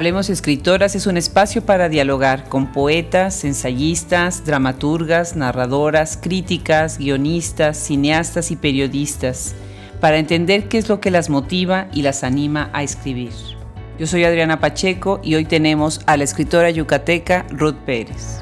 Hablemos Escritoras es un espacio para dialogar con poetas, ensayistas, dramaturgas, narradoras, críticas, guionistas, cineastas y periodistas, para entender qué es lo que las motiva y las anima a escribir. Yo soy Adriana Pacheco y hoy tenemos a la escritora yucateca Ruth Pérez.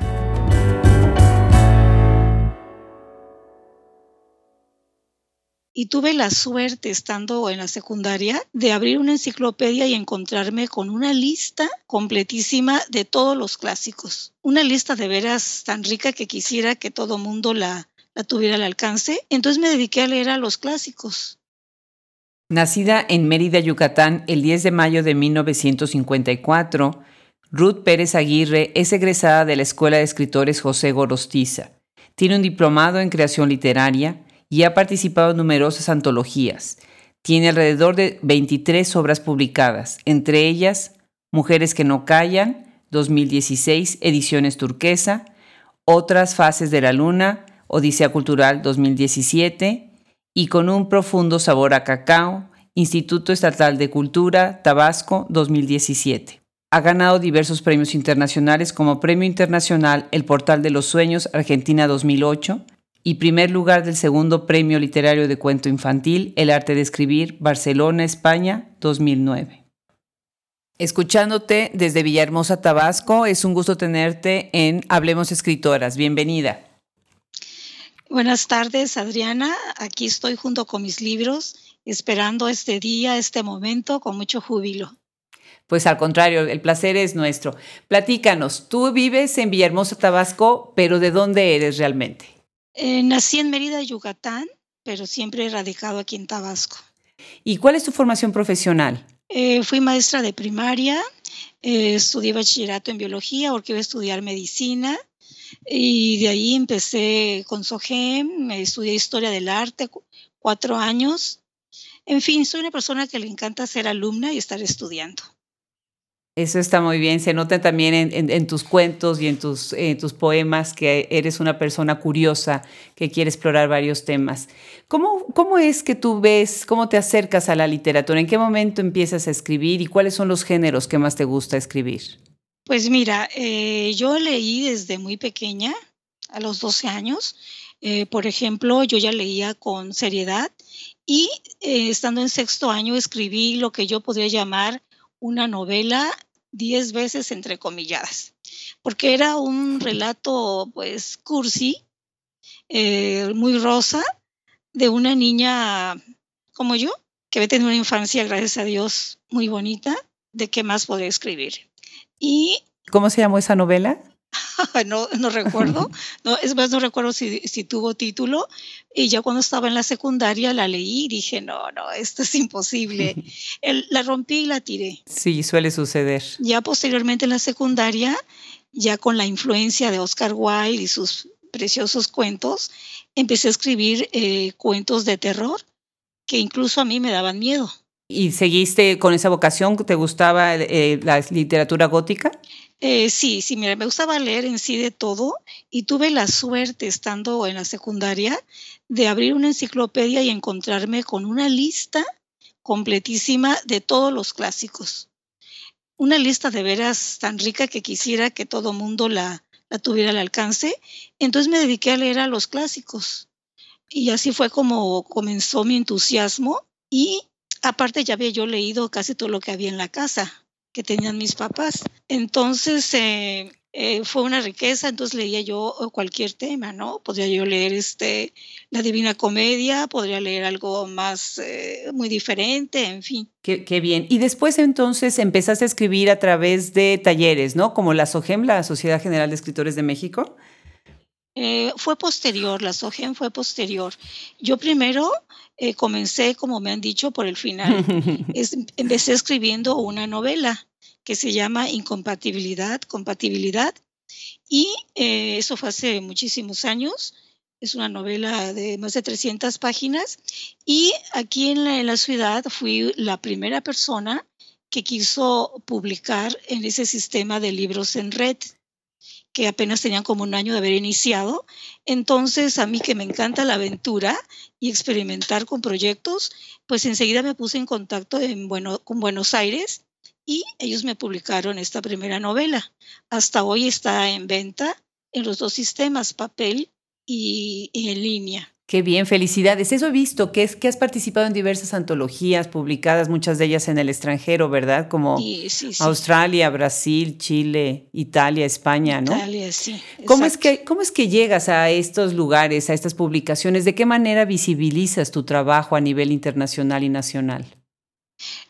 Y tuve la suerte, estando en la secundaria, de abrir una enciclopedia y encontrarme con una lista completísima de todos los clásicos. Una lista de veras tan rica que quisiera que todo mundo la, tuviera al alcance. Entonces me dediqué a leer a los clásicos. Nacida en Mérida, Yucatán, el 10 de mayo de 1954, Ruth Pérez Aguirre es egresada de la Escuela de Escritores José Gorostiza. Tiene un diplomado en creación literaria y ha participado en numerosas antologías. Tiene alrededor de 23 obras publicadas, entre ellas Mujeres que no callan, 2016, Ediciones Turquesa, Otras Fases de la Luna, Odisea Cultural 2017, y Con un profundo sabor a cacao, Instituto Estatal de Cultura, Tabasco 2017. Ha ganado diversos premios internacionales como Premio Internacional El Portal de los Sueños Argentina 2008, y primer lugar del segundo Premio Literario de Cuento Infantil, El Arte de Escribir, Barcelona, España, 2009. Escuchándote desde Villahermosa, Tabasco, es un gusto tenerte en Hablemos Escritoras. Bienvenida. Buenas tardes, Adriana. Aquí estoy junto con mis libros, esperando este día, este momento, con mucho júbilo. Pues al contrario, el placer es nuestro. Platícanos, tú vives en Villahermosa, Tabasco, pero ¿de dónde eres realmente? Eh, nací en Mérida, Yucatán, pero siempre he radicado aquí en Tabasco. ¿Y cuál es tu formación profesional? Eh, fui maestra de primaria, eh, estudié bachillerato en biología porque iba a estudiar medicina y de ahí empecé con SOGEM, estudié historia del arte, cuatro años. En fin, soy una persona que le encanta ser alumna y estar estudiando. Eso está muy bien. Se nota también en, tus cuentos y en tus, tus, poemas que eres una persona curiosa que quiere explorar varios temas. ¿Cómo, ¿Cómo es que tú ves, cómo te acercas a la literatura? ¿En qué momento empiezas a escribir y cuáles son los géneros que más te gusta escribir? Pues mira, eh, yo leí desde muy pequeña, a los 12 años. Eh, por ejemplo, yo ya leía con seriedad y eh, estando en sexto año escribí lo que yo podría llamar una novela diez veces entrecomilladas, porque era un relato pues cursi, eh, muy rosa, de una niña como yo, que había tenido una infancia, gracias a Dios, muy bonita, de qué más podría escribir. Y ¿Cómo se llamó esa novela? no, no recuerdo, no, es más, no recuerdo si, si, tuvo título. Y ya cuando estaba en la secundaria la leí y dije, no, no, esto es imposible. la rompí y la tiré. Sí, suele suceder. Ya posteriormente en la secundaria, ya con la influencia de Oscar Wilde y sus preciosos cuentos, empecé a escribir eh, cuentos de terror que incluso a mí me daban miedo. ¿Y seguiste con esa vocación? ¿Te gustaba eh, la literatura gótica? Eh, sí, sí, mira, me gustaba leer en sí de todo y tuve la suerte, estando en la secundaria, de abrir una enciclopedia y encontrarme con una lista completísima de todos los clásicos. Una lista de veras tan rica que quisiera que todo mundo la, la tuviera al alcance. Entonces me dediqué a leer a los clásicos. Y así fue como comenzó mi entusiasmo y aparte ya había yo leído casi todo lo que había en la casa que tenían mis papás. Entonces, eh, eh, fue una riqueza, entonces leía yo cualquier tema, ¿no? Podría yo leer este, la Divina Comedia, podría leer algo más eh, muy diferente, en fin. Qué, qué, bien. Y después entonces empezaste a escribir a través de talleres, ¿no? Como la SOGEM, la Sociedad General de Escritores de México. fue posterior, la SOGEM fue posterior. Yo primero comencé, como me han dicho, por el final. empecé escribiendo una novela que se llama Incompatibilidad, Compatibilidad. Y eh, eso fue hace muchísimos años. Es una novela de más de 300 páginas. Y aquí en la, en la ciudad fui la primera persona que quiso publicar en ese sistema de libros en red que apenas tenían como un año de haber iniciado. Entonces, a mí que me encanta la aventura y experimentar con proyectos, pues enseguida me puse en contacto en con Buenos Aires y ellos me publicaron esta primera novela. Hasta hoy está en venta en los dos sistemas, papel y, en línea. Qué bien, felicidades. Eso he visto, que es que has participado en diversas antologías publicadas, muchas de ellas en el extranjero, ¿verdad? Como Australia, Brasil, Chile, Italia, España, ¿no? Italia, sí. ¿Cómo es, que, ¿Cómo es que llegas a estos lugares, a estas publicaciones? ¿De qué manera visibilizas tu trabajo a nivel internacional y nacional?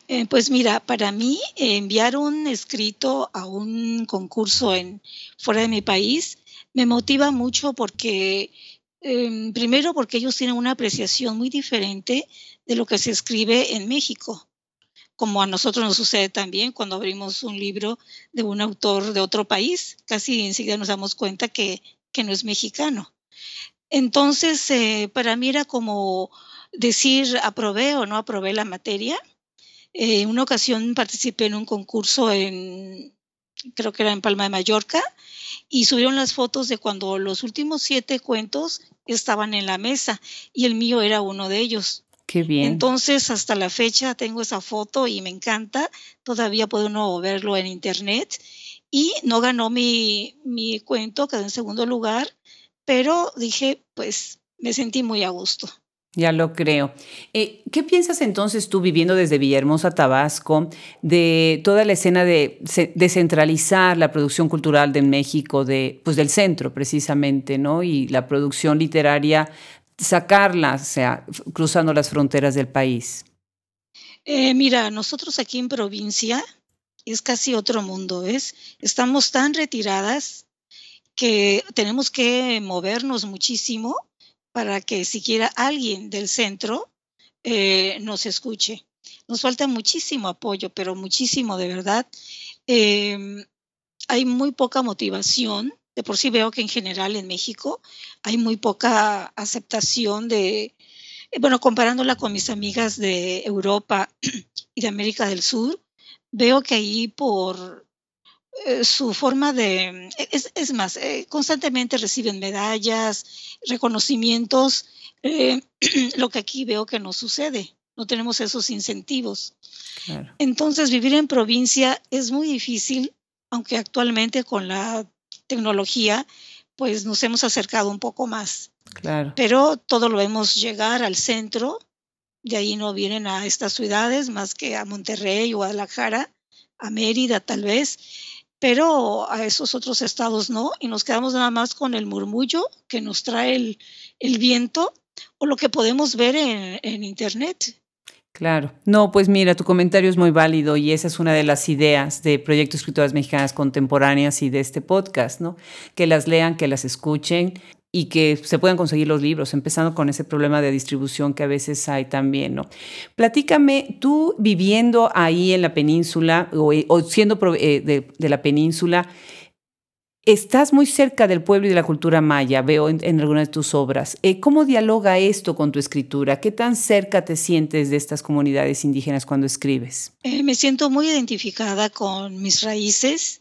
Eh, pues mira, para mí enviar un escrito a un concurso en fuera de mi país me motiva mucho porque Em, primero porque ellos tienen una apreciación muy diferente de lo que se escribe en México, como a nosotros nos sucede también cuando abrimos un libro de un autor de otro país, casi enseguida nos damos cuenta que, que no es mexicano. Entonces, eh, para mí era como decir, aprobé o no aprobé la materia. Eh, en una ocasión participé en un concurso en, creo que era en Palma de Mallorca, y subieron las fotos de cuando los últimos siete cuentos estaban en la mesa y el mío era uno de ellos. Qué bien. Entonces, hasta la fecha tengo esa foto y me encanta. Todavía puede uno verlo en internet. Y no ganó mi, mi cuento, quedó en segundo lugar, pero dije, pues me sentí muy a gusto. Ya lo creo. Eh, ¿Qué piensas entonces tú viviendo desde Villahermosa, Tabasco, de toda la escena de descentralizar la producción cultural de México, de, pues del centro precisamente, ¿no? Y la producción literaria, sacarla, o sea, cruzando las fronteras del país. Eh, mira, nosotros aquí en provincia es casi otro mundo, ¿ves? Estamos tan retiradas que tenemos que movernos muchísimo para que siquiera alguien del centro eh, nos escuche. Nos falta muchísimo apoyo, pero muchísimo de verdad. Em, hay muy poca motivación. De por sí veo que en general en México hay muy poca aceptación de, bueno, comparándola con mis amigas de Europa y de América del Sur, veo que ahí por eh, su forma de, es, es más, eh, constantemente reciben medallas, reconocimientos, eh, lo que aquí veo que no sucede, no tenemos esos incentivos. Entonces, vivir en provincia es muy difícil, aunque actualmente con la tecnología, pues nos hemos acercado un poco más. Claro. Pero todo lo vemos llegar al centro, de ahí no vienen a estas ciudades más que a Monterrey, Guadalajara, a Mérida tal vez, pero a esos otros estados no, y nos quedamos nada más con el murmullo que nos trae el, viento o lo que podemos ver en, en Internet. Claro. No, pues mira, tu comentario es muy válido y esa es una de las ideas de Proyecto Escritoras Mexicanas Contemporáneas y de este podcast, ¿no? Que las lean, que las escuchen y que se puedan conseguir los libros, empezando con ese problema de distribución que a veces hay también, ¿no? Platícame, tú viviendo ahí en la península o, eh, siendo eh, de, la península, estás muy cerca del pueblo y de la cultura maya, veo en, algunas de tus obras. Eh, ¿Cómo dialoga esto con tu escritura? ¿Qué tan cerca te sientes de estas comunidades indígenas cuando escribes? me siento muy identificada con mis raíces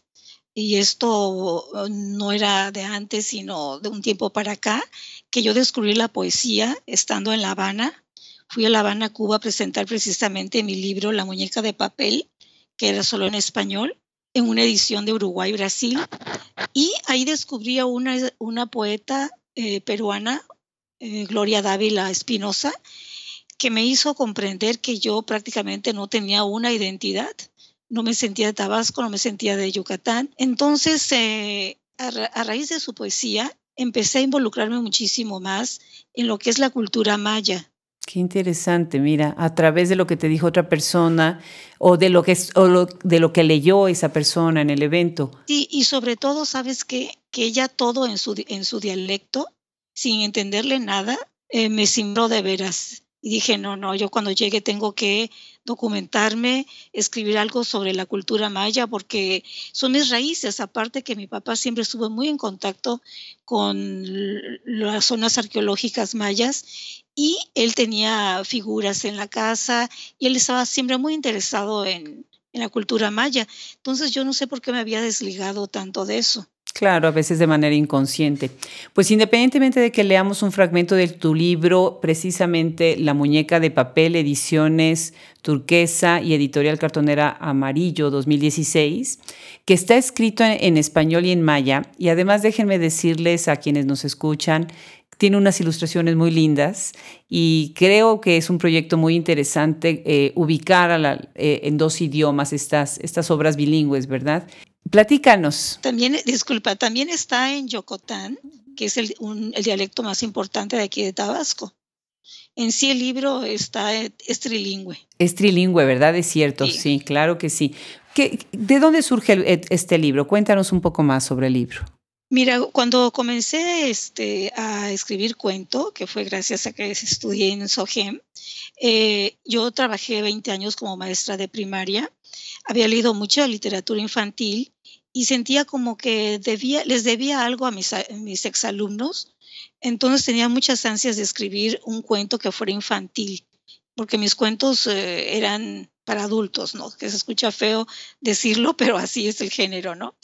y esto uh, no era de antes, sino de un tiempo para acá, que yo descubrí la poesía estando en La Habana. Fui a La Habana, Cuba, a presentar precisamente mi libro La muñeca de papel, que era solo en español, en una edición de Uruguay, Brasil. Y ahí descubrí a una, una poeta eh, peruana, eh, Gloria Dávila Espinosa, que me hizo comprender que yo prácticamente no tenía una identidad, no me sentía de Tabasco, no me sentía de Yucatán. Entonces, eh, a, raíz de su poesía, empecé a involucrarme muchísimo más en lo que es la cultura maya. Qué interesante, mira, a través de lo que te dijo otra persona o de lo que, o de lo que leyó esa persona en el evento. Sí, y sobre todo, sabes que, que ella todo en su, en su dialecto, sin entenderle nada, eh, me simbró de veras. Y dije, no, no, yo cuando llegue tengo que documentarme, escribir algo sobre la cultura maya, porque son mis raíces, aparte que mi papá siempre estuvo muy en contacto con las zonas arqueológicas mayas y él tenía figuras en la casa y él estaba siempre muy interesado en, en la cultura maya. Entonces yo no sé por qué me había desligado tanto de eso. Claro, a veces de manera inconsciente. Pues independientemente de que leamos un fragmento de tu libro, precisamente La muñeca de papel, ediciones turquesa y editorial cartonera amarillo 2016, que está escrito en, español y en maya, y además déjenme decirles a quienes nos escuchan, tiene unas ilustraciones muy lindas y creo que es un proyecto muy interesante eh, ubicar eh, en dos idiomas estas, estas obras bilingües, ¿verdad? Platícanos. También, disculpa, también está en Yocotán, que es el, dialecto más importante de aquí de Tabasco. En sí el libro está, es trilingüe. Es trilingüe, ¿verdad? Es cierto, sí, claro que sí. ¿De dónde surge este libro? Cuéntanos un poco más sobre el libro. Mira, cuando comencé este, a escribir cuento, que fue gracias a que estudié en SOGEM, eh, yo trabajé 20 años como maestra de primaria, había leído mucha literatura infantil y sentía como que les debía algo a mis, mis exalumnos. Entonces tenía muchas ansias de escribir un cuento que fuera infantil, porque mis cuentos eh, eran para adultos, ¿no? Que se escucha feo decirlo, pero así es el género, ¿no?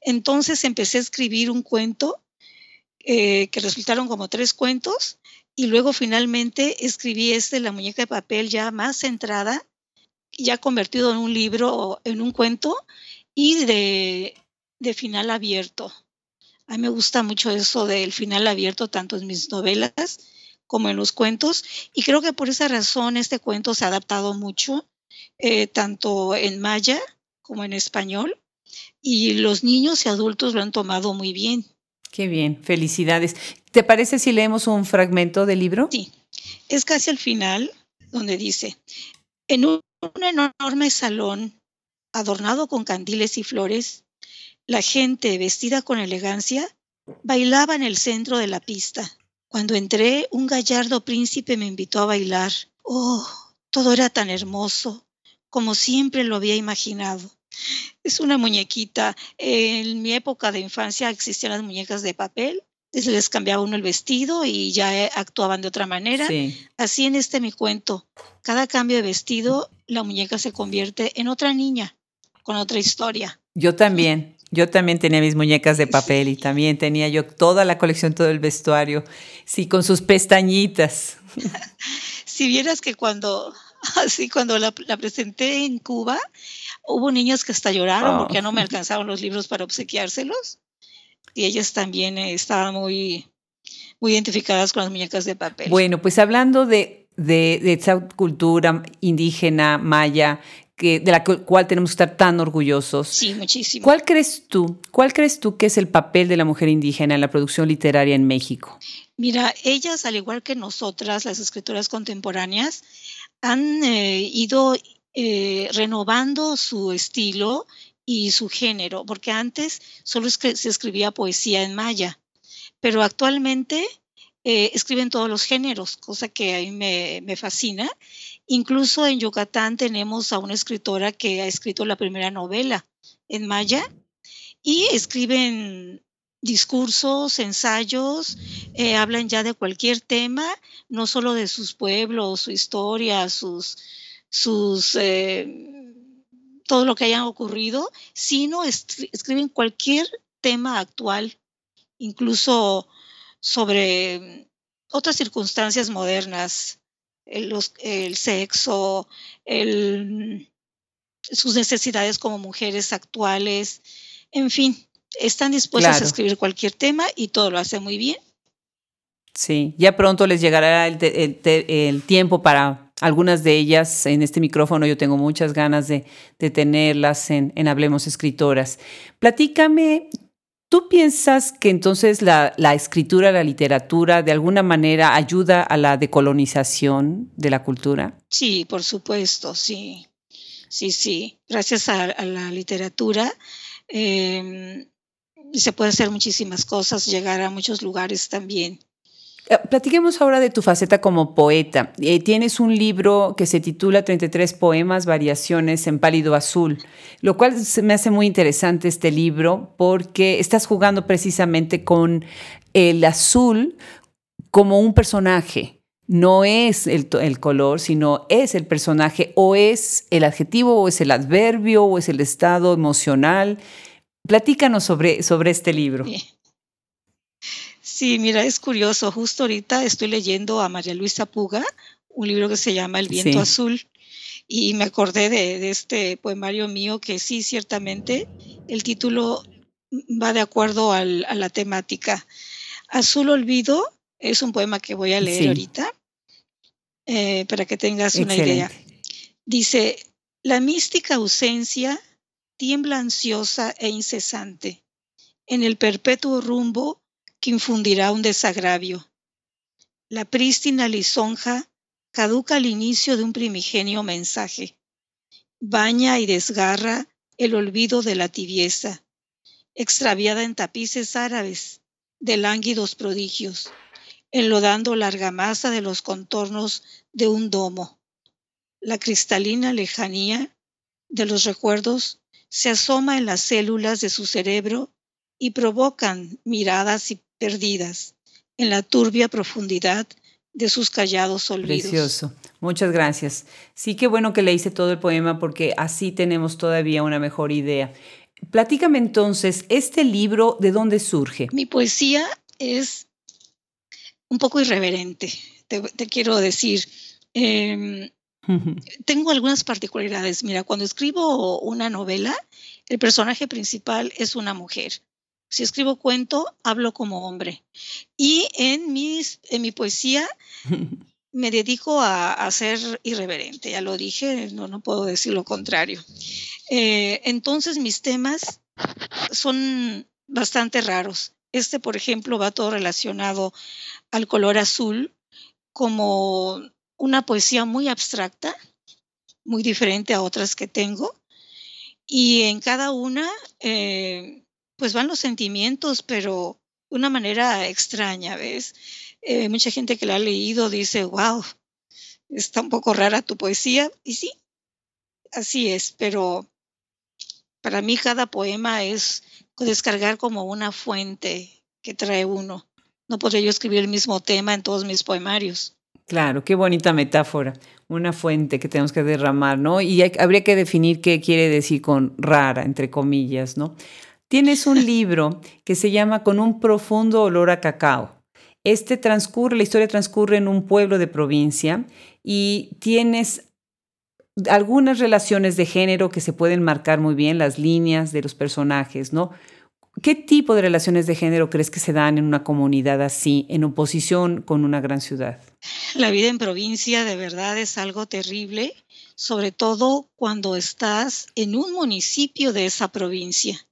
Entonces empecé a escribir un cuento eh, que resultaron como tres cuentos y luego finalmente escribí este, La muñeca de papel, ya más centrada, ya convertido en un libro, en un cuento y de, de final abierto. A mí me gusta mucho eso del final abierto, tanto en mis novelas como en los cuentos, y creo que por esa razón este cuento se ha adaptado mucho, eh, tanto en maya como en español, y los niños y adultos lo han tomado muy bien. Qué bien, felicidades. ¿Te parece si leemos un fragmento del libro? Sí, es casi al final donde dice, en un enorme salón adornado con candiles y flores, la gente, vestida con elegancia, bailaba en el centro de la pista. Cuando entré, un gallardo príncipe me invitó a bailar. Oh, todo era tan hermoso, como siempre lo había imaginado. Es una muñequita. En mi época de infancia existían las muñecas de papel. Les cambiaba uno el vestido y ya eh, actuaban de otra manera. Así en este mi cuento. Cada cambio de vestido, la muñeca se convierte en otra niña, con otra historia. Yo también. Yo también tenía mis muñecas de papel y también tenía yo toda la colección, todo el vestuario, sí, con sus pestañitas. si vieras que cuando, así cuando la, presenté en Cuba, hubo niñas que hasta lloraron porque ya no me oh. alcanzaron los libros para obsequiárselos y ellas también eh, estaban muy, muy identificadas con las muñecas de papel. Bueno, pues hablando de, de, de esa cultura indígena, maya, de la cual tenemos que estar tan orgullosos. Sí, muchísimo. ¿Cuál crees tú? ¿Cuál crees tú que es el papel de la mujer indígena en la producción literaria en México? Mira, ellas, al igual que nosotras, las escritoras contemporáneas, han eh, ido eh, renovando su estilo y su género, porque antes solo se escribía poesía en maya, pero actualmente eh, escriben todos los géneros, cosa que a mí me, fascina. Incluso en Yucatán tenemos a una escritora que ha escrito la primera novela en maya y escriben discursos, ensayos, eh, hablan ya de cualquier tema, no solo de sus pueblos, su historia, sus, sus eh, todo lo que haya ocurrido, sino escriben cualquier tema actual, incluso sobre otras circunstancias modernas el, el sexo, el, sus necesidades como mujeres actuales, en fin, están dispuestas a escribir cualquier tema y todo lo hace muy bien. Sí, ya pronto les llegará el, el, tiempo para algunas de ellas. En este micrófono yo tengo muchas ganas de, tenerlas en, en, Hablemos Escritoras. Platícame ¿Tú piensas que entonces la, escritura, la literatura, de alguna manera ayuda a la decolonización de la cultura? Sí, por supuesto, sí. Sí, sí. Gracias a, la literatura em, se puede hacer muchísimas cosas, llegar a muchos lugares también. Eh, platiquemos ahora de tu faceta como poeta. Eh, tienes un libro que se titula 33 poemas, variaciones en pálido azul, lo cual me hace muy interesante este libro porque estás jugando precisamente con el azul como un personaje. No es el, el color, sino es el personaje o es el adjetivo o es el adverbio o es el estado emocional Platícanos sobre, sobre este libro. Sí. mira, es curioso. Justo ahorita estoy leyendo a María Luisa Puga, un libro que se llama El viento azul. Y me acordé de, de, este poemario mío que sí, ciertamente, el título va de acuerdo al, a la temática. Azul Olvido es un poema que voy a leer ahorita eh, para que tengas una idea. Dice, la mística ausencia tiembla ansiosa e incesante en el perpetuo rumbo que infundirá un desagravio. La prístina lisonja caduca al inicio de un primigenio mensaje. Baña y desgarra el olvido de la tibieza, extraviada en tapices árabes de lánguidos prodigios, enlodando la argamasa de los contornos de un domo. La cristalina lejanía de los recuerdos se asoma en las células de su cerebro y provocan miradas y perdidas en la turbia profundidad de sus callados olvidos. Precioso. Muchas gracias. Sí, qué bueno que le hice todo el poema porque así tenemos todavía una mejor idea. Platícame entonces, ¿este libro de dónde surge? Mi poesía es un poco irreverente, te, quiero decir. Em, tengo algunas particularidades. Mira, cuando escribo una novela, el personaje principal es una mujer. Si escribo cuento, hablo como hombre. Y en, mis, en mi poesía me dedico a, ser irreverente, ya lo dije, no, no puedo decir lo contrario. Eh, entonces mis temas son bastante raros. Este, por ejemplo, va todo relacionado al color azul como una poesía muy abstracta, muy diferente a otras que tengo. Y en cada una, eh, pues van los sentimientos, pero una manera extraña, ¿ves? Eh, mucha gente que la ha leído dice, wow, está un poco rara tu poesía. Y sí, así es, pero para mí cada poema es descargar como una fuente que trae uno. No podría yo escribir el mismo tema en todos mis poemarios. Claro, qué bonita metáfora, una fuente que tenemos que derramar, ¿no? Y habría que definir qué quiere decir con rara, entre comillas, ¿no? Tienes un libro que se llama Con un profundo olor a cacao. Este transcurre, la historia transcurre en un pueblo de provincia y tienes algunas relaciones de género que se pueden marcar muy bien, las líneas de los personajes, ¿no? ¿Qué tipo de relaciones de género crees que se dan en una comunidad así, en oposición con una gran ciudad? La vida en provincia de verdad es algo terrible, sobre todo cuando estás en un municipio de esa provincia.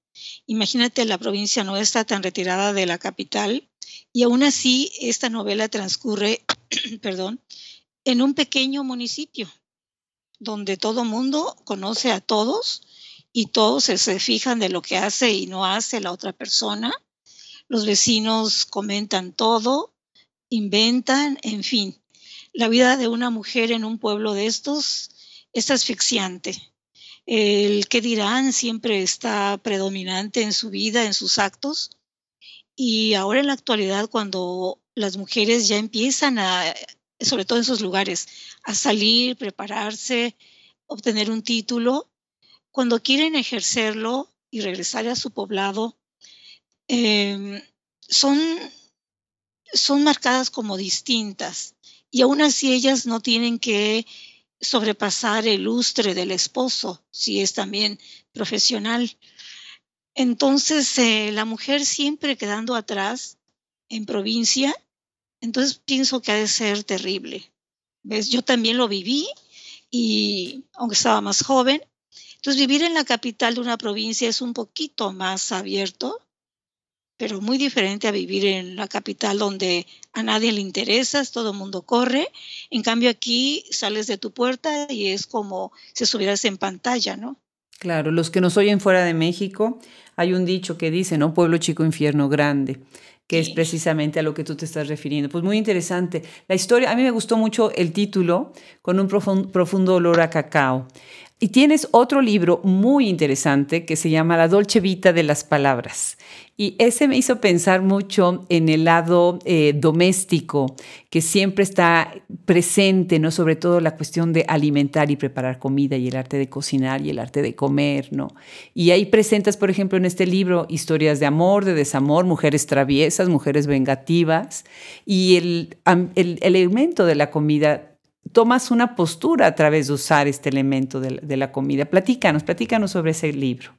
Imagínate la provincia no está tan retirada de la capital y aún así esta novela transcurre, perdón, en un pequeño municipio donde todo mundo conoce a todos y todos se, fijan de lo que hace y no hace la otra persona. Los vecinos comentan todo, inventan, en fin. La vida de una mujer en un pueblo de estos es asfixiante. El que dirán siempre está predominante en su vida, en sus actos. Y ahora en la actualidad, cuando las mujeres ya empiezan a sobre todo en esos lugares, a salir, prepararse, obtener un título. Cuando quieren ejercerlo y regresar a su poblado, em, son, son marcadas como distintas y aún así ellas no tienen que sobrepasar el lustre del esposo, si es también profesional. Entonces, eh, la mujer siempre quedando atrás en provincia entonces pienso que ha de ser terrible. ¿Ves? Yo también lo viví y aunque estaba más joven, entonces vivir en la capital de una provincia es un poquito más abierto, pero muy diferente a vivir en la capital donde a nadie le interesas, todo el mundo corre. En cambio aquí sales de tu puerta y es como si estuvieras en pantalla, ¿no? Claro, los que nos oyen fuera de México, hay un dicho que dice, ¿no? Pueblo chico, infierno grande que es precisamente a lo que tú te estás refiriendo. Pues muy interesante. La historia, a mí me gustó mucho el título, con un profundo olor a cacao. Y tienes otro libro muy interesante que se llama La Dolce Vita de las Palabras. Y ese me hizo pensar mucho en el lado eh, doméstico, que siempre está presente, ¿no? Sobre todo la cuestión de alimentar y preparar comida y el arte de cocinar y el arte de comer, ¿no? Y ahí presentas, por ejemplo, en este libro historias de amor, de desamor, mujeres traviesas, mujeres vengativas. Y el, el elemento de la comida tomas una postura a través de usar este elemento de, la comida. Platícanos, platícanos sobre ese libro.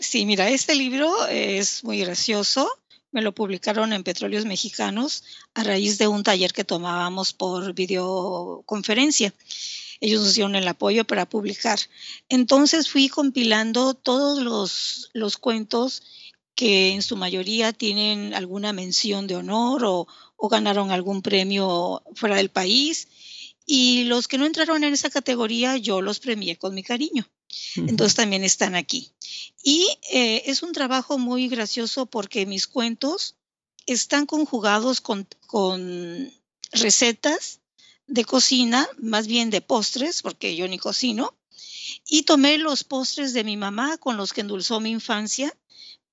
Sí, mira, este libro es muy gracioso. Me lo publicaron en Petróleos Mexicanos a raíz de un taller que tomábamos por videoconferencia. Ellos nos dieron el apoyo para publicar. Entonces fui compilando todos los, los cuentos que en su mayoría tienen alguna mención de honor o, o ganaron algún premio fuera del país y los que no entraron en esa categoría, yo los premié con mi cariño. Entonces también están aquí. Y eh, es un trabajo muy gracioso porque mis cuentos están conjugados con, con recetas de cocina, más bien de postres, porque yo ni cocino, y tomé los postres de mi mamá con los que endulzó mi infancia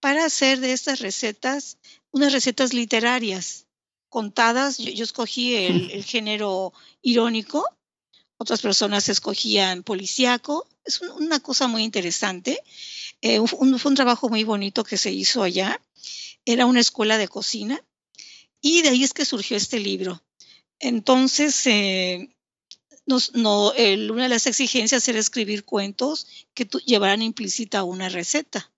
para hacer de estas recetas unas recetas literarias contadas. Yo, escogí el, género irónico, otras personas escogían policíaco. Es una cosa muy interesante. Eh, fue un trabajo muy bonito que se hizo allá. Era una escuela de cocina y de ahí es que surgió este libro. Entonces, eh, no, una de las exigencias era escribir cuentos que llevaran implícita una receta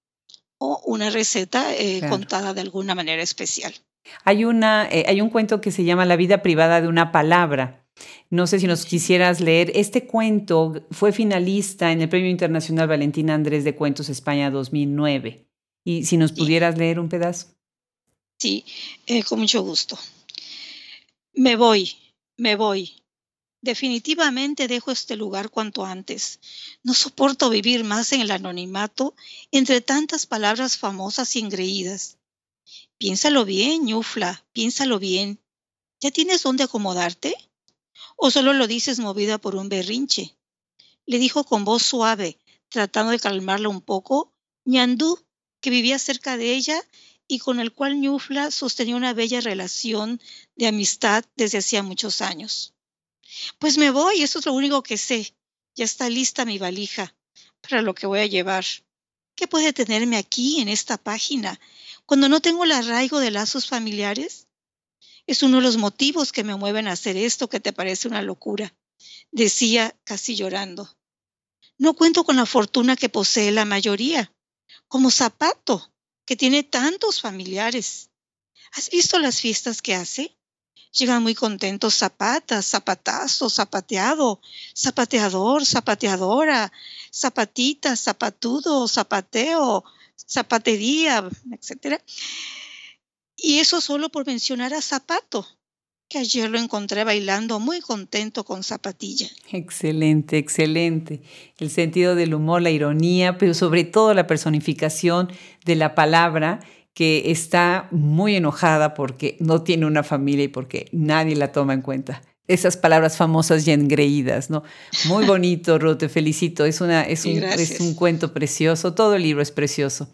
o una receta eh, contada de alguna manera especial. Hay, una, eh, hay un cuento que se llama La vida privada de una palabra. No sé si nos quisieras leer. Este cuento fue finalista en el Premio Internacional Valentina Andrés de Cuentos España 2009. Y si nos pudieras leer un pedazo. Sí, eh, con mucho gusto. Me voy, me voy. Definitivamente dejo este lugar cuanto antes. No soporto vivir más en el anonimato entre tantas palabras famosas y engreídas. Piénsalo bien, ñufla, piénsalo bien. ¿Ya tienes dónde acomodarte? ¿O solo lo dices movida por un berrinche? Le dijo con voz suave, tratando de calmarla un poco, ñandú, que vivía cerca de ella y con el cual Ñufla sostenía una bella relación de amistad desde hacía muchos años. Pues me voy, eso es lo único que sé. Ya está lista mi valija para lo que voy a llevar. ¿Qué puede tenerme aquí en esta página cuando no tengo el arraigo de lazos familiares? Es uno de los motivos que me mueven a hacer esto que te parece una locura, decía casi llorando. No cuento con la fortuna que posee la mayoría, como Zapato, que tiene tantos familiares. ¿Has visto las fiestas que hace? Llegan muy contentos zapatas, zapatazo, zapateado, zapateador, zapateadora, zapatita, zapatudo, zapateo, zapatería, etcétera. Y eso solo por mencionar a Zapato, que ayer lo encontré bailando muy contento con zapatilla. Excelente, excelente. El sentido del humor, la ironía, pero sobre todo la personificación de la palabra que está muy enojada porque no tiene una familia y porque nadie la toma en cuenta esas palabras famosas y engreídas, ¿no? Muy bonito, Ruth, te felicito. Es, una, es, un, es un cuento precioso, todo el libro es precioso.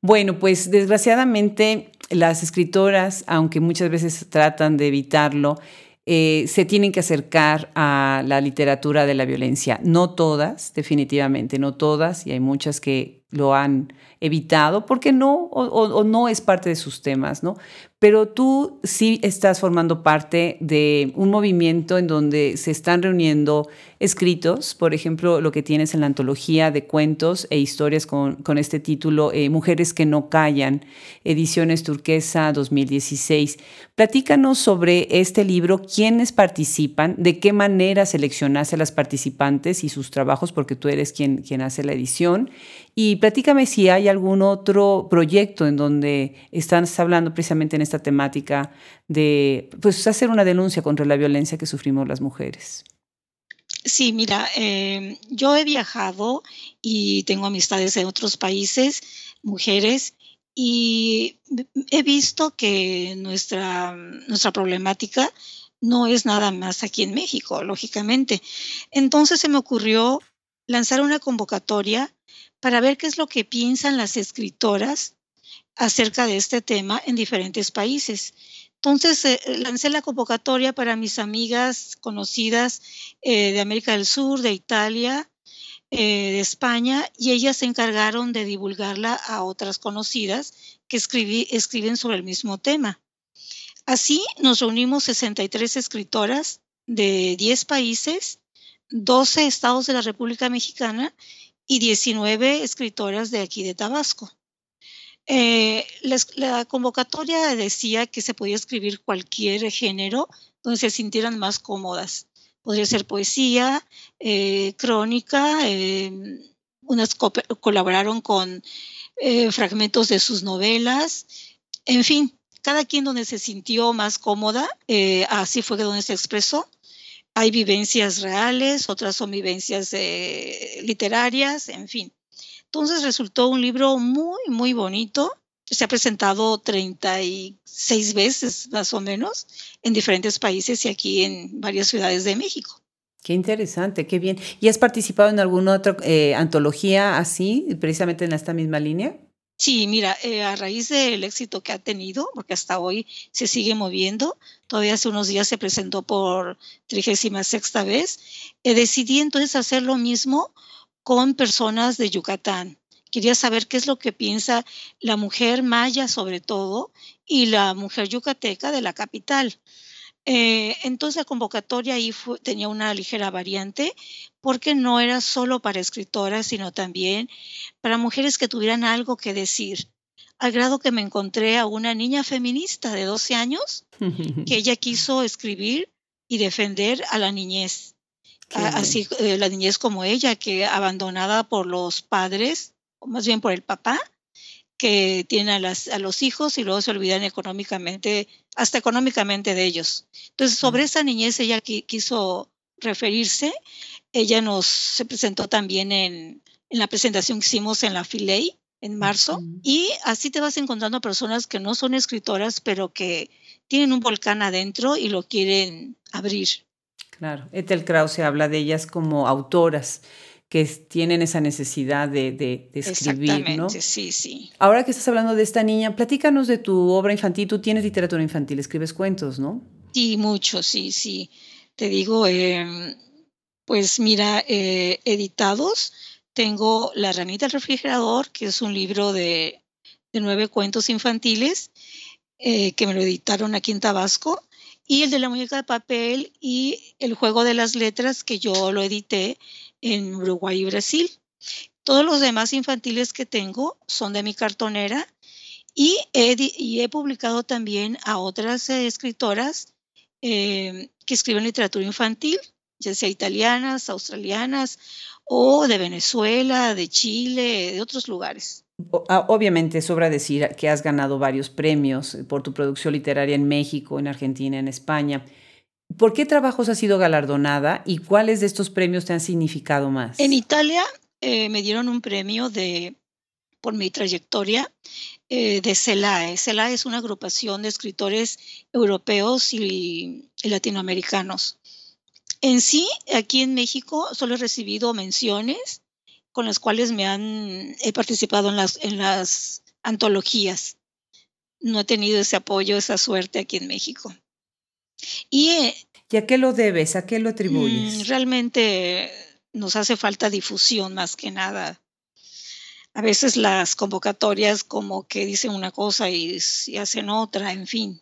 Bueno, pues desgraciadamente las escritoras, aunque muchas veces tratan de evitarlo, eh, se tienen que acercar a la literatura de la violencia. No todas, definitivamente, no todas, y hay muchas que lo han evitado porque no o, no es parte de sus temas, ¿no? Pero tú sí estás formando parte de un movimiento en donde se están reuniendo escritos, por ejemplo, lo que tienes en la antología de cuentos e historias con, con este título, eh, Mujeres que no callan, ediciones turquesa 2016. Platícanos sobre este libro, quiénes participan, de qué manera seleccionaste a las participantes y sus trabajos, porque tú eres quien, quien hace la edición, y platícame si hay algún otro proyecto en donde estás hablando precisamente en esta temática de pues, hacer una denuncia contra la violencia que sufrimos las mujeres. Sí, mira, em, yo he viajado y tengo amistades en otros países, mujeres, y he visto que nuestra, nuestra problemática no es nada más aquí en México, lógicamente. Entonces se me ocurrió lanzar una convocatoria para ver qué es lo que piensan las escritoras acerca de este tema en diferentes países. Entonces eh, lancé la convocatoria para mis amigas conocidas eh, de América del Sur, de Italia, eh, de España, y ellas se encargaron de divulgarla a otras conocidas que escriben sobre el mismo tema. Así nos reunimos 63 escritoras de 10 países, 12 estados de la República Mexicana y 19 escritoras de aquí de Tabasco. Eh, la convocatoria decía que se podía escribir cualquier género donde se sintieran más cómodas. Podría ser poesía, eh, crónica, em, unas colaboraron con eh, fragmentos de sus novelas, en fin, cada quien donde se sintió más cómoda, así fue donde se expresó. Hay vivencias reales, otras son vivencias literarias, en fin. Entonces resultó un libro muy, muy bonito. Se ha presentado 36 veces más o menos en diferentes países y aquí en varias ciudades de México. Qué interesante, qué bien. ¿Y has participado en alguna otra eh, antología así, precisamente en esta misma línea? Sí, mira, eh, a raíz del éxito que ha tenido, porque hasta hoy se sigue moviendo, todavía hace unos días se presentó por 36 vez, eh, decidí entonces hacer lo mismo con personas de Yucatán. Quería saber qué es lo que piensa la mujer maya sobre todo y la mujer yucateca de la capital. Eh, entonces la convocatoria ahí tenía una ligera variante porque no era solo para escritoras, sino también para mujeres que tuvieran algo que decir. Al grado que me encontré a una niña feminista de 12 años que ella quiso escribir y defender a la niñez así eh, la niñez como ella, que abandonada por los padres, o más bien por el papá, que tiene a, las, a los hijos y luego se olvidan económicamente, hasta económicamente de ellos. Entonces, sobre esa niñez ella quiso referirse. Ella nos se presentó también en, en la presentación que hicimos en la Filey en marzo. Y así te vas encontrando personas que no son escritoras, pero que tienen un volcán adentro y lo quieren abrir. Claro, Ethel Krause habla de ellas como autoras que tienen esa necesidad de, de, escribir, ¿no? Sí, sí. Ahora que estás hablando de esta niña, platícanos de tu obra infantil. Tú tienes literatura infantil, escribes cuentos, ¿no? Sí, mucho, sí, sí. Te digo, em, pues mira, eh, editados, tengo La ranita del refrigerador, que es un libro de, nueve cuentos infantiles, eh, que me lo editaron aquí en Tabasco y el de la muñeca de papel y el juego de las letras que yo lo edité en Uruguay y Brasil. Todos los demás infantiles que tengo son de mi cartonera y he, publicado también a otras eh, escritoras eh, que escriben literatura infantil, ya sea italianas, australianas o de Venezuela, de Chile, de otros lugares. Ah, obviamente sobra decir que has ganado varios premios por tu producción literaria en México, en Argentina, en España. ¿Por qué trabajos has sido galardonada y cuáles de estos premios te han significado más? En Italia eh, me dieron un premio de, por mi trayectoria eh, de CELAE. CELAE es una agrupación de escritores europeos y latinoamericanos. En sí, aquí en México solo he recibido menciones con las cuales me han he participado en las, en las antologías. No he tenido ese apoyo, esa suerte aquí en México. Y, eh, ¿Y a qué lo debes? ¿A qué lo atribuyes? Mm, realmente nos hace falta difusión más que nada. A veces las convocatorias como que dicen una cosa y, hacen otra, en fin.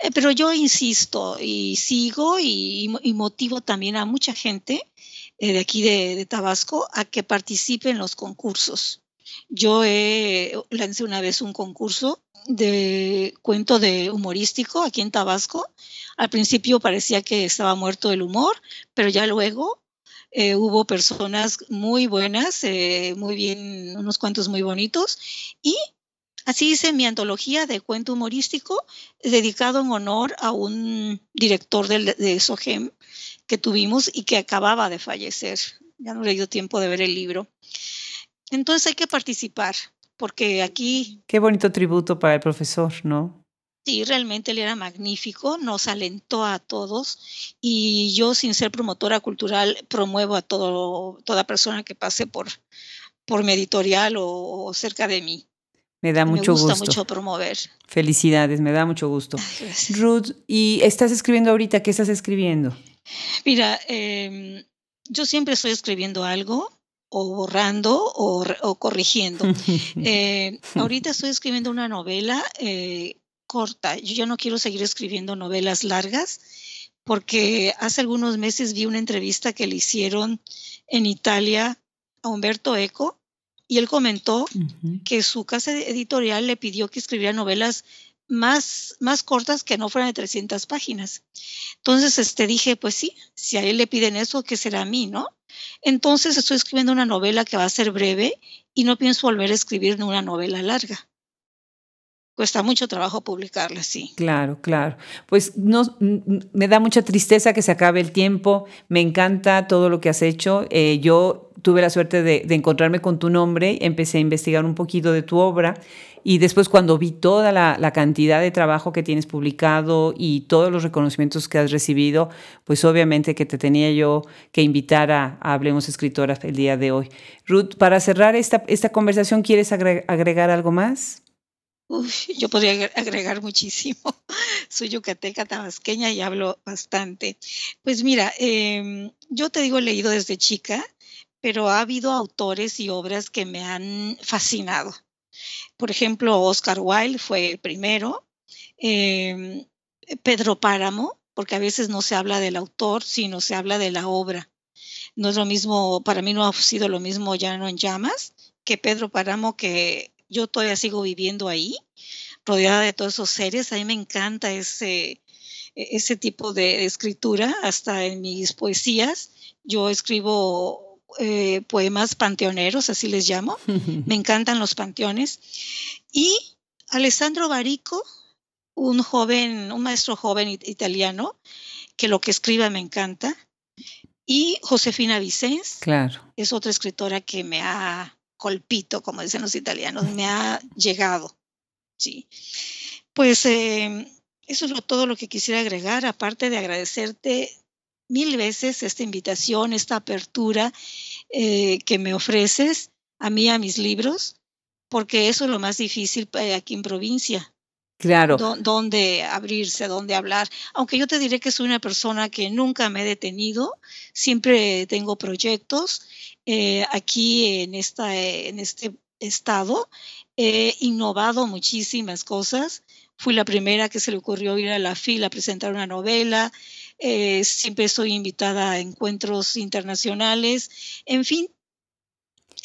Eh, pero yo insisto y sigo y, y, motivo también a mucha gente eh, de aquí de, Tabasco a que participe en los concursos. Yo lancé una vez un concurso de cuento de humorístico aquí en Tabasco. Al principio parecía que estaba muerto el humor, pero ya luego eh, hubo personas muy buenas, eh, muy bien, unos cuentos muy bonitos. Y así hice mi antología de cuento humorístico dedicado en honor a un director de, de SOGEM que tuvimos y que acababa de fallecer. Ya no le dio tiempo de ver el libro. Entonces hay que participar, porque aquí... Qué bonito tributo para el profesor, ¿no? Sí, realmente él era magnífico, nos alentó a todos y yo sin ser promotora cultural promuevo a todo, toda persona que pase por, por mi editorial o, cerca de mí. Me da mucho me gusta mucho promover. Felicidades, me da mucho gusto. Ruth, ¿y estás escribiendo ahorita? ¿Qué estás escribiendo? Mira, em, yo siempre estoy escribiendo algo o borrando o, corrigiendo. Eh, ahorita estoy escribiendo una novela eh, corta. Yo ya no quiero seguir escribiendo novelas largas porque hace algunos meses vi una entrevista que le hicieron en Italia a Humberto Eco y él comentó que su casa editorial le pidió que escribiera novelas más, más cortas que no fueran de 300 páginas. Entonces este, dije, pues sí, si a él le piden eso, ¿qué será a mí, no? Entonces estoy escribiendo una novela que va a ser breve y no pienso volver a escribir una novela larga cuesta mucho trabajo publicarla, sí. Claro, claro. Pues no, me da mucha tristeza que se acabe el tiempo. Me encanta todo lo que has hecho. Eh, yo tuve la suerte de, encontrarme con tu nombre, empecé a investigar un poquito de tu obra y después cuando vi toda la, cantidad de trabajo que tienes publicado y todos los reconocimientos que has recibido, pues obviamente que te tenía yo que invitar a, Hablemos Escritoras el día de hoy. Ruth, para cerrar esta, esta conversación, ¿quieres agregar algo más? Yo podría agregar muchísimo. Soy yucateca tabasqueña y hablo bastante. Pues mira, em, yo te digo, he leído desde chica, pero ha habido autores y obras que me han fascinado. Por ejemplo, Oscar Wilde fue el primero. Em, Pedro Páramo, porque a veces no se habla del autor, sino se habla de la obra. No es lo mismo, para mí no ha sido lo mismo Llano en Llamas que Pedro Páramo, que yo todavía sigo viviendo ahí, rodeada de todos esos seres. A mí me encanta ese, e, ese tipo de escritura, hasta en mis poesías. Yo escribo eh, poemas panteoneros, así les llamo. Me encantan los panteones. Y Alessandro Barico, un joven, un maestro joven italiano, que lo que escriba me encanta. Y Josefina Vicens, claro. es otra escritora que me ha colpito, como dicen los italianos, me ha llegado. Sí. Pues em, eso es todo lo que quisiera agregar, aparte de agradecerte mil veces esta invitación, esta apertura eh, que me ofreces a mí, a mis libros, porque eso es lo más difícil eh, aquí en provincia. Claro. dónde abrirse, dónde hablar. Aunque yo te diré que soy una persona que nunca me he detenido, siempre tengo proyectos eh, aquí en, esta, en este estado. He innovado muchísimas cosas. Fui la primera que se le ocurrió ir a la fila a presentar una novela. Eh, siempre estoy invitada a encuentros internacionales. En fin,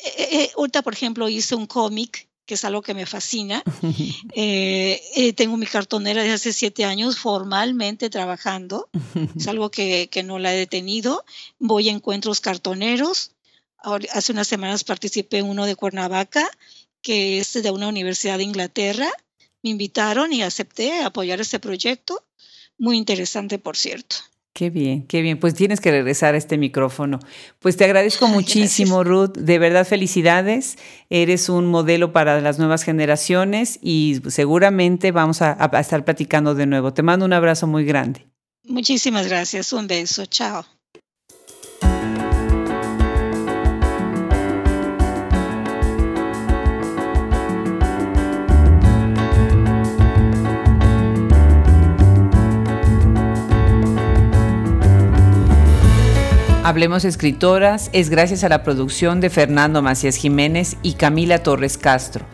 eh, ahorita, por ejemplo, hice un cómic que es algo que me fascina. tengo mi cartonera desde hace siete años formalmente trabajando. Es algo que, que, no la he detenido. Voy a encuentros cartoneros hace unas semanas participé en uno de Cuernavaca, que es de una universidad de Inglaterra. Me invitaron y acepté apoyar este proyecto. Muy interesante, por cierto. Qué bien, qué bien. Pues tienes que regresar a este micrófono. Pues te agradezco muchísimo, Ruth. De verdad, felicidades. Eres un modelo para las nuevas generaciones y seguramente vamos a, a estar platicando de nuevo. Te mando un abrazo muy grande. Muchísimas gracias. Un beso. Chao. Hablemos Escritoras es gracias a la producción de Fernando Macías Jiménez y Camila Torres Castro.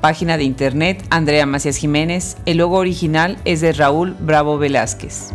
Página de internet Andrea Macías Jiménez. El logo original es de Raúl Bravo Velázquez.